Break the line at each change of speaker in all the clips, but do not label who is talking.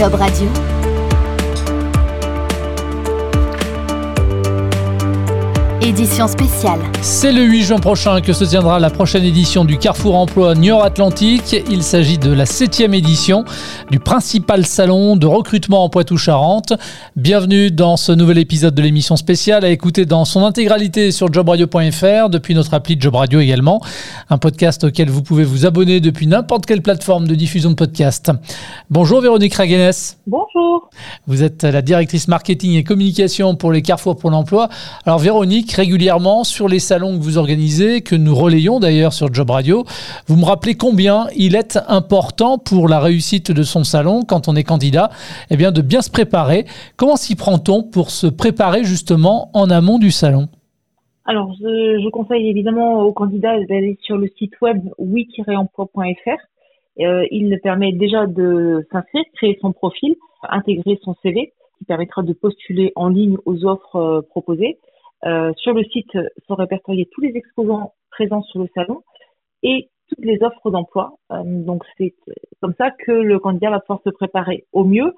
Job Radio. Édition spéciale.
C'est le 8 juin prochain que se tiendra la prochaine édition du Carrefour Emploi Niort Atlantique. Il s'agit de la septième édition du principal salon de recrutement en Poitou-Charentes. Bienvenue dans ce nouvel épisode de l'émission spéciale à écouter dans son intégralité sur jobradio.fr, depuis notre appli Job Radio également. Un podcast auquel vous pouvez vous abonner depuis n'importe quelle plateforme de diffusion de podcast. Bonjour Véronique Raguenes.
Bonjour.
Vous êtes la directrice marketing et communication pour les Carrefour pour l'emploi. Alors Véronique, régulièrement sur les salons que vous organisez, que nous relayons d'ailleurs sur Job Radio. Vous me rappelez combien il est important pour la réussite de son salon quand on est candidat, eh bien de bien se préparer. Comment s'y prend-on pour se préparer justement en amont du salon?
Alors, je, conseille évidemment aux candidats d'aller sur le site web oui-emploi.fr. Euh, il permet déjà de s'inscrire, créer son profil, intégrer son CV, qui permettra de postuler en ligne aux offres euh, proposées. Euh, sur le site sont répertoriés tous les exposants présents sur le salon et toutes les offres d'emploi. Euh, donc c'est comme ça que le candidat va pouvoir se préparer au mieux,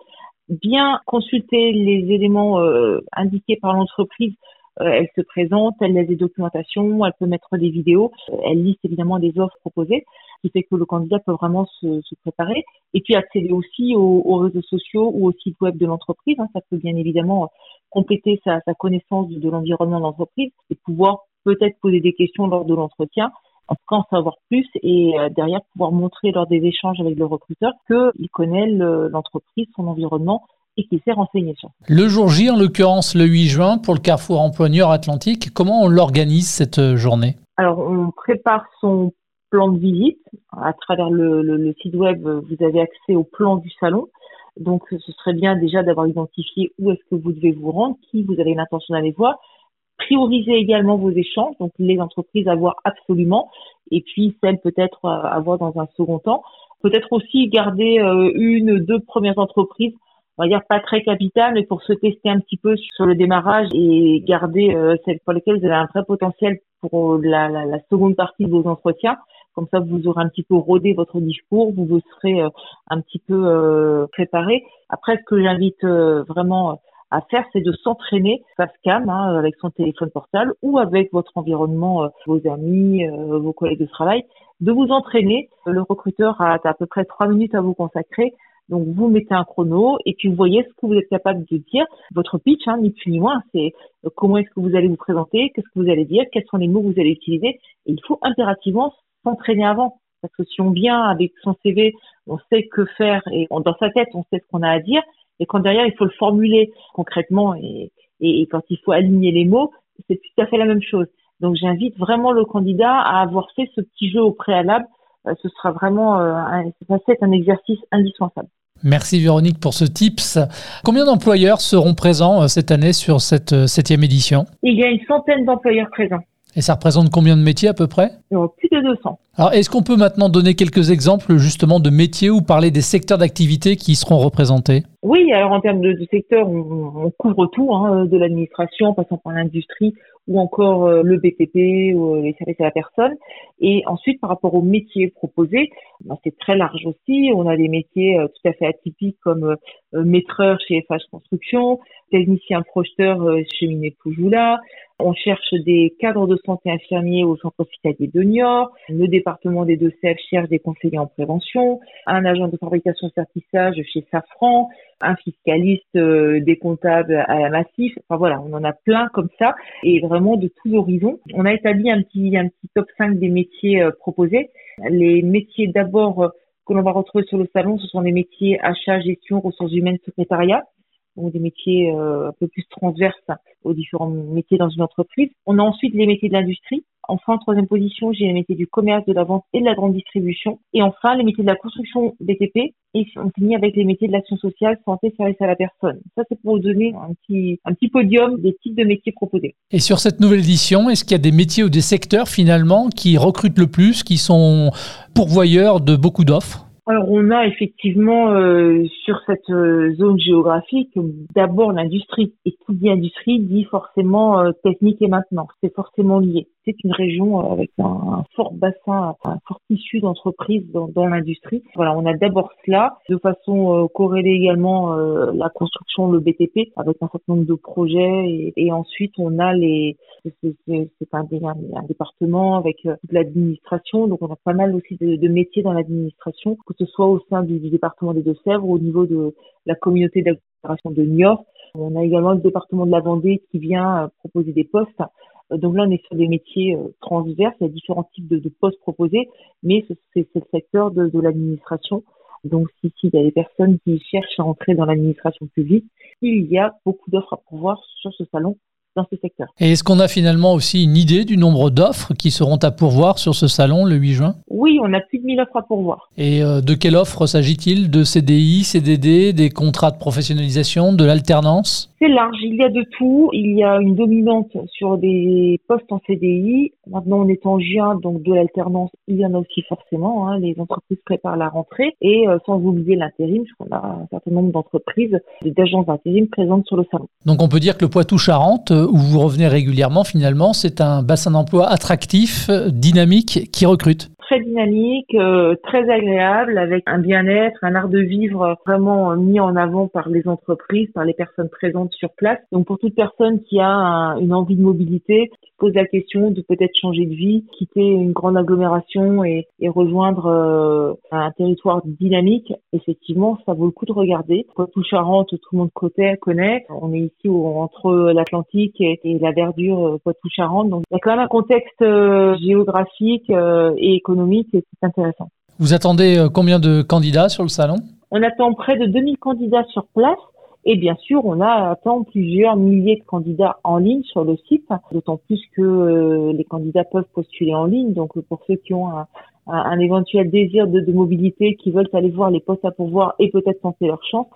bien consulter les éléments euh, indiqués par l'entreprise. elle se présente, elle a des documentations, elle peut mettre des vidéos, elle liste évidemment des offres proposées, ce qui fait que le candidat peut vraiment se, se préparer. Et puis accéder aussi aux, aux, réseaux sociaux ou au site web de l'entreprise. Hein, ça peut bien évidemment compléter sa, connaissance de, l'environnement d'entreprise et pouvoir peut-être poser des questions lors de l'entretien en tout cas en savoir plus et euh, derrière pouvoir montrer lors des échanges avec le recruteur qu'il connaît l'entreprise, son environnement et qu'il s'est renseigné sur.
Le jour J, en l'occurrence le 8 juin, pour le Carrefour Emploi Atlantique, comment on l'organise cette euh, journée?
Alors, on prépare son plan de visite. À travers le site web, vous avez accès au plan du salon. Donc, ce serait bien déjà d'avoir identifié où est-ce que vous devez vous rendre, qui vous avez l'intention d'aller voir. Prioriser également vos échanges, donc les entreprises à voir absolument, et puis celles peut-être à voir dans un second temps. Peut-être aussi garder euh, une, deux premières entreprises, on va dire pas très capitales, mais pour se tester un petit peu sur le démarrage et garder euh, celles pour lesquelles vous avez un vrai potentiel pour la seconde partie de vos entretiens. Comme ça, vous aurez un petit peu rodé votre discours, vous vous serez euh, un petit peu euh, préparé. Après, ce que j'invite euh, vraiment à faire, c'est de s'entraîner face cam hein, avec son téléphone portable ou avec votre environnement, vos amis, vos collègues de travail, de vous entraîner. Le recruteur a à peu près trois minutes à vous consacrer. Donc vous mettez un chrono et puis vous voyez ce que vous êtes capable de dire. Votre pitch, hein, ni plus ni moins, c'est comment est-ce que vous allez vous présenter, qu'est-ce que vous allez dire, quels sont les mots que vous allez utiliser. Il faut impérativement s'entraîner avant. Parce que si on vient avec son CV, on sait que faire et dans sa tête, on sait ce qu'on a à dire. Et quand derrière, il faut le formuler concrètement et, et, quand il faut aligner les mots, c'est tout à fait la même chose. Donc j'invite vraiment le candidat à avoir fait ce petit jeu au préalable. Euh, ce sera vraiment euh, un, un exercice indispensable.
Merci Véronique pour ce tips. Combien d'employeurs seront présents euh, cette année sur cette septième édition?
Il y a une centaine d'employeurs présents.
Et ça représente combien de métiers à peu près?
Plus de 200.
Alors, est-ce qu'on peut maintenant donner quelques exemples justement de métiers ou parler des secteurs d'activité qui seront représentés?
Oui, alors en termes de, de secteur, on, couvre tout, hein, de l'administration, passant par l'industrie ou encore euh, le BTP ou euh, les services à la personne. Et ensuite, par rapport aux métiers proposés, ben, c'est très large aussi. On a des métiers euh, tout à fait atypiques comme maîtreur chez FH Construction, technicien projeteur chez Minet Poujoula. On cherche des cadres de santé infirmiers au centre hospitalier de Niort. Le département des Deux-Sèvres cherche des conseillers en prévention. Un agent de fabrication certissage chez Safran. Un fiscaliste des comptables à la Massif. Enfin voilà, on en a plein comme ça. Et vraiment de tous horizons. On a établi un petit, un petit top 5 des métiers euh, proposés. Les métiers d'abord euh, que l'on va retrouver sur le salon, ce sont des métiers achat, gestion, ressources humaines, secrétariat donc des métiers euh, un peu plus transverses aux différents métiers dans une entreprise. On a ensuite les métiers de l'industrie. Enfin, en troisième position, j'ai les métiers du commerce, de la vente et de la grande distribution. Et enfin, les métiers de la construction BTP. Et on finit avec les métiers de l'action sociale, santé, service à la personne. Ça, c'est pour vous donner un petit, un petit podium des types de métiers proposés.
Et sur cette nouvelle édition, est-ce qu'il y a des métiers ou des secteurs finalement qui recrutent le plus, qui sont pourvoyeurs de beaucoup d'offres?
Alors on a effectivement euh, sur cette euh, zone géographique d'abord l'industrie et qui dit industrie dit forcément euh, technique et maintenance. C'est forcément lié. C'est une région avec un, fort bassin, un fort tissu d'entreprises dans, dans l'industrie. Voilà, on a d'abord cela de façon corrélée également la construction, le BTP avec un certain nombre de projets et, et ensuite on a les c'est un, département avec toute l'administration donc on a pas mal aussi de, métiers dans l'administration que ce soit au sein du, département des Deux-Sèvres, au niveau de la communauté d'agglomération de Niort. On a également le département de la Vendée qui vient euh, proposer des postes. Euh, donc là, on est sur des métiers euh, transverses, il y a différents types de, postes proposés, mais c'est le secteur de, l'administration. Donc si, si il y a des personnes qui cherchent à entrer dans l'administration publique, il y a beaucoup d'offres à pourvoir sur ce salon dans ce secteur.
Et est-ce qu'on a finalement aussi une idée du nombre d'offres qui seront à pourvoir sur ce salon le 8 juin?
Oui, on a plus de 1000 offres à pourvoir.
Et euh, de quelle offre s'agit-il? De CDI, CDD, des contrats de professionnalisation, de l'alternance?
C'est large, il y a de tout. Il y a une dominante sur des postes en CDI. Maintenant, on est en juin, donc de l'alternance, il y en a aussi forcément. Hein. Les entreprises préparent la rentrée. Et euh, sans oublier l'intérim, puisqu'on a un certain nombre d'entreprises, d'agences d'intérim présentes sur le salon.
Donc on peut dire que le Poitou-Charentes, où vous revenez régulièrement, finalement, c'est un bassin d'emploi attractif, dynamique, qui recrute
très dynamique, euh, très agréable, avec un bien-être, un art de vivre vraiment mis en avant par les entreprises, par les personnes présentes sur place. Donc pour toute personne qui a une envie de mobilité, pose la question de peut-être changer de vie, quitter une grande agglomération et, rejoindre euh, un territoire dynamique, effectivement, ça vaut le coup de regarder. Poitou-Charentes, tout le monde connaît. On est ici entre l'Atlantique et, la verdure euh, Poitou-Charentes. Donc il y a quand même un contexte géographique et économique c'est intéressant.
Vous attendez euh, combien de candidats sur le salon?
On attend près de 2000 candidats sur place. Et bien sûr, on a attend plusieurs milliers de candidats en ligne sur le site, d'autant plus que euh, les candidats peuvent postuler en ligne. Donc, pour ceux qui ont un, éventuel désir de, de, mobilité, qui veulent aller voir les postes à pourvoir et peut-être tenter leur chance,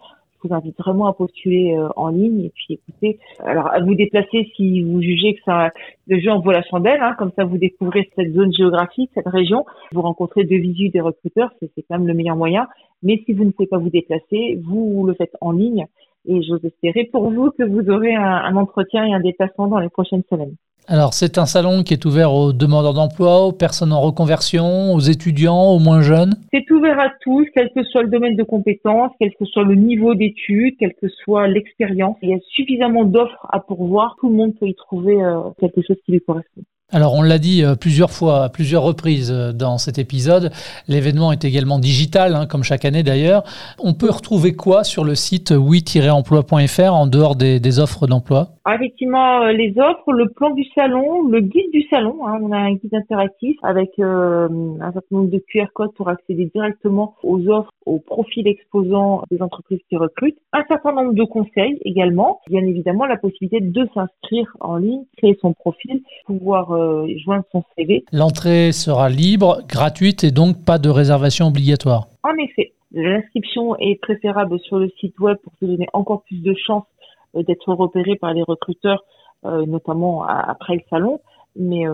je vous invite vraiment à postuler euh, en ligne et puis écoutez, alors à vous déplacer si vous jugez que ça, le jeu en vaut la chandelle, hein, comme ça vous découvrez cette zone géographique, cette région, vous rencontrez de visu des recruteurs, c'est quand même le meilleur moyen. Mais si vous ne pouvez pas vous déplacer, vous le faites en ligne et j'ose espérer pour vous que vous aurez un, un entretien et un déplacement dans les prochaines semaines.
Alors, c'est un salon qui est ouvert aux demandeurs d'emploi, aux personnes en reconversion, aux étudiants, aux moins jeunes?
C'est ouvert à tous, quel que soit le domaine de compétences, quel que soit le niveau d'études, quelle que soit l'expérience. Il y a suffisamment d'offres à pourvoir. Tout le monde peut y trouver euh, quelque chose qui lui correspond.
Alors on l'a dit euh, plusieurs fois, à plusieurs reprises euh, dans cet épisode, l'événement est également digital, hein, comme chaque année d'ailleurs. On peut retrouver quoi sur le site oui-emploi.fr en dehors des, offres d'emploi?
Ah, Effectivement, euh, les offres, le plan du salon, le guide du salon. Hein. on a un guide interactif avec un certain nombre de QR codes pour accéder directement aux offres, aux profils exposants des entreprises qui recrutent. Un certain nombre de conseils également. Bien évidemment, la possibilité de s'inscrire en ligne, créer son profil, pouvoir euh, joindre son CV.
L'entrée sera libre, gratuite et donc pas de réservation obligatoire.
En effet, l'inscription est préférable sur le site web pour te donner encore plus de chances euh, d'être repéré par les recruteurs, euh, notamment après le salon. Mais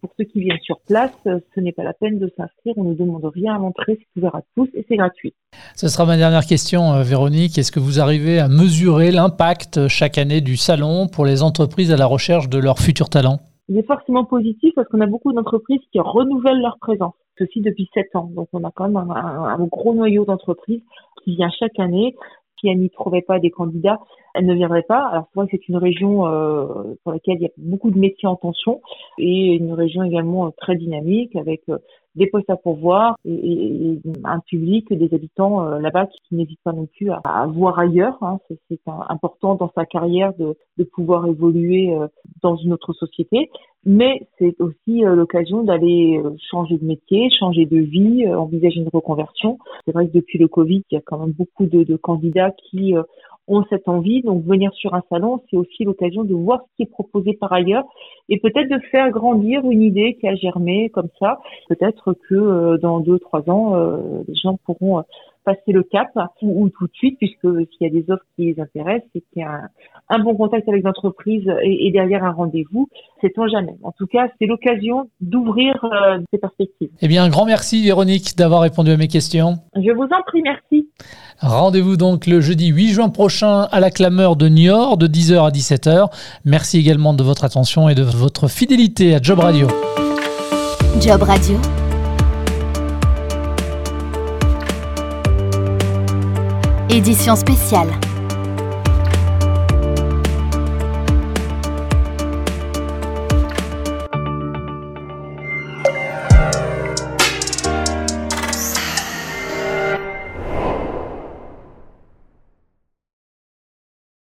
pour ceux qui viennent sur place, ce n'est pas la peine de s'inscrire. On ne demande rien à l'entrée, c'est ouvert à tous et c'est gratuit.
Ce sera ma dernière question, Véronique. Est-ce que vous arrivez à mesurer l'impact chaque année du salon pour les entreprises à la recherche de leurs futurs talents?
Il est forcément positif parce qu'on a beaucoup d'entreprises qui renouvellent leur présence. Ceci depuis sept ans. Donc on a quand même un, un gros noyau d'entreprises qui vient chaque année. Si elles n'y trouvaient pas des candidats, elles ne viendraient pas. Alors c'est vrai que c'est une région euh, pour laquelle il y a beaucoup de métiers en tension et une région également très dynamique avec euh, des postes à pourvoir et, un public, des habitants euh, là-bas qui, n'hésitent pas non plus à, voir ailleurs. Hein. C'est important dans sa carrière de, pouvoir évoluer euh, dans une autre société, mais c'est aussi euh, l'occasion d'aller changer de métier, changer de vie, envisager une reconversion. C'est vrai que depuis le Covid, il y a quand même beaucoup de, candidats qui ont cette envie. Donc venir sur un salon, c'est aussi l'occasion de voir ce qui est proposé par ailleurs et peut-être de faire grandir une idée qui a germé comme ça. Peut-être que euh, dans deux trois ans, euh, les gens pourront passer le cap ou, tout de suite, puisque s'il y a des offres qui les intéressent, c'est qu'il y a un, bon contact avec l'entreprise et, derrière un rendez-vous, c'est on jamais. En tout cas, c'est l'occasion d'ouvrir euh, ces perspectives.
Eh bien, un grand merci Véronique d'avoir répondu à mes questions.
Je vous en prie, merci.
Rendez-vous donc le jeudi 8 juin prochain à la clameur de Niort de 10h à 17h. Merci également de votre attention et de votre fidélité à Job Radio.
Job Radio. Édition spéciale.